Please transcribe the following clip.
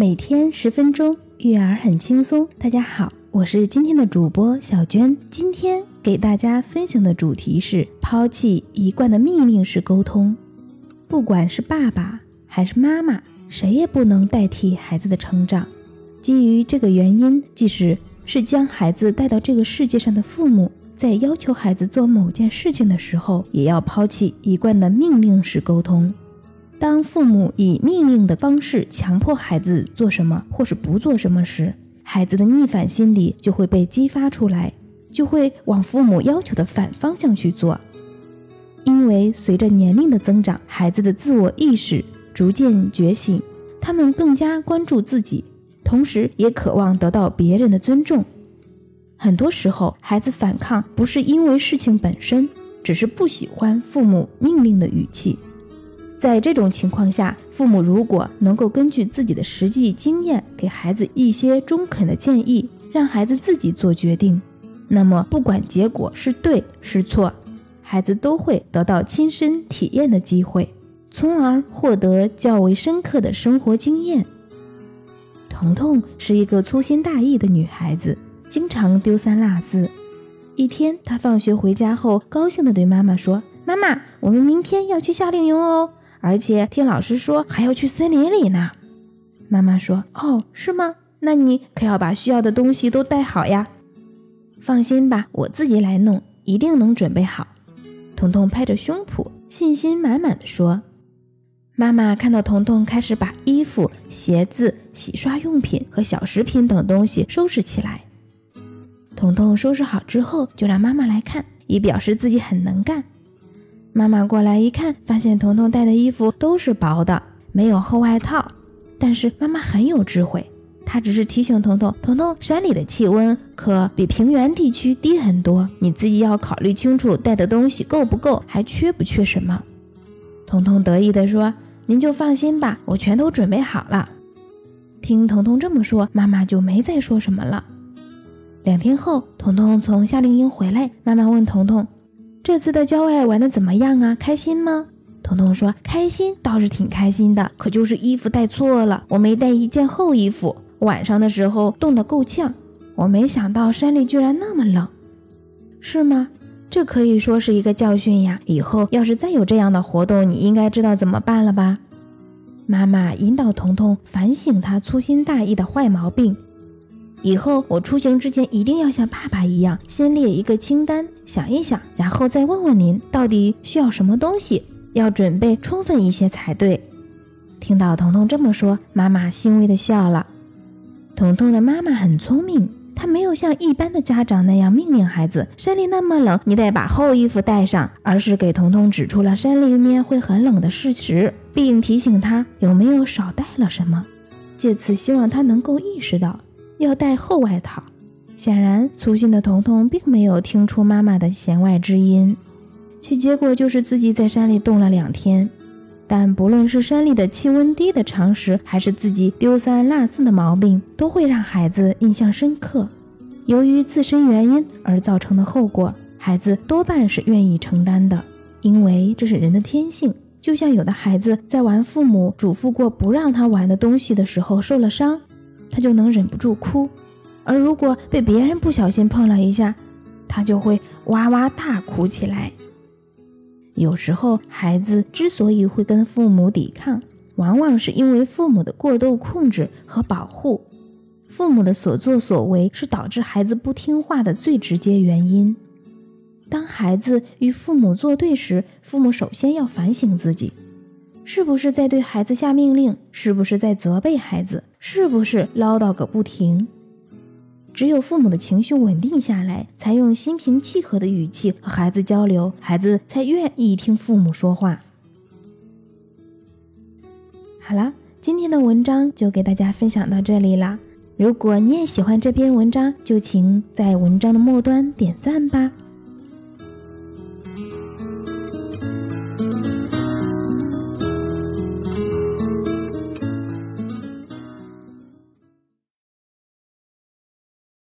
每天十分钟，育儿很轻松。大家好，我是今天的主播小娟。今天给大家分享的主题是抛弃一贯的命令式沟通。不管是爸爸还是妈妈，谁也不能代替孩子的成长。基于这个原因，即使是将孩子带到这个世界上的父母，在要求孩子做某件事情的时候，也要抛弃一贯的命令式沟通。当父母以命令的方式强迫孩子做什么或是不做什么时，孩子的逆反心理就会被激发出来，就会往父母要求的反方向去做。因为随着年龄的增长，孩子的自我意识逐渐觉醒，他们更加关注自己，同时也渴望得到别人的尊重。很多时候，孩子反抗不是因为事情本身，只是不喜欢父母命令的语气。在这种情况下，父母如果能够根据自己的实际经验，给孩子一些中肯的建议，让孩子自己做决定，那么不管结果是对是错，孩子都会得到亲身体验的机会，从而获得较为深刻的生活经验。彤彤是一个粗心大意的女孩子，经常丢三落四。一天，她放学回家后，高兴地对妈妈说：“妈妈，我们明天要去夏令营哦。”而且听老师说还要去森林里呢，妈妈说：“哦，是吗？那你可要把需要的东西都带好呀。”放心吧，我自己来弄，一定能准备好。彤彤拍着胸脯，信心满满的说。妈妈看到彤彤开始把衣服、鞋子、洗刷用品和小食品等东西收拾起来，彤彤收拾好之后就让妈妈来看，以表示自己很能干。妈妈过来一看，发现彤彤带的衣服都是薄的，没有厚外套。但是妈妈很有智慧，她只是提醒彤彤：“彤彤，山里的气温可比平原地区低很多，你自己要考虑清楚带的东西够不够，还缺不缺什么。”彤彤得意地说：“您就放心吧，我全都准备好了。”听彤彤这么说，妈妈就没再说什么了。两天后，彤彤从夏令营回来，妈妈问彤彤。这次的郊外玩的怎么样啊？开心吗？彤彤说：“开心倒是挺开心的，可就是衣服带错了，我没带一件厚衣服，晚上的时候冻得够呛。我没想到山里居然那么冷，是吗？这可以说是一个教训呀！以后要是再有这样的活动，你应该知道怎么办了吧？”妈妈引导彤彤反省他粗心大意的坏毛病。以后我出行之前一定要像爸爸一样，先列一个清单，想一想，然后再问问您到底需要什么东西，要准备充分一些才对。听到彤彤这么说，妈妈欣慰地笑了。彤彤的妈妈很聪明，她没有像一般的家长那样命令孩子：“山里那么冷，你得把厚衣服带上。”而是给彤彤指出了山里面会很冷的事实，并提醒他有没有少带了什么，借此希望他能够意识到。要带厚外套，显然粗心的彤彤并没有听出妈妈的弦外之音，其结果就是自己在山里冻了两天。但不论是山里的气温低的常识，还是自己丢三落四的毛病，都会让孩子印象深刻。由于自身原因而造成的后果，孩子多半是愿意承担的，因为这是人的天性。就像有的孩子在玩父母嘱咐过不让他玩的东西的时候受了伤。他就能忍不住哭，而如果被别人不小心碰了一下，他就会哇哇大哭起来。有时候，孩子之所以会跟父母抵抗，往往是因为父母的过度控制和保护。父母的所作所为是导致孩子不听话的最直接原因。当孩子与父母作对时，父母首先要反省自己。是不是在对孩子下命令？是不是在责备孩子？是不是唠叨个不停？只有父母的情绪稳定下来，才用心平气和的语气和孩子交流，孩子才愿意听父母说话。好了，今天的文章就给大家分享到这里啦。如果你也喜欢这篇文章，就请在文章的末端点赞吧。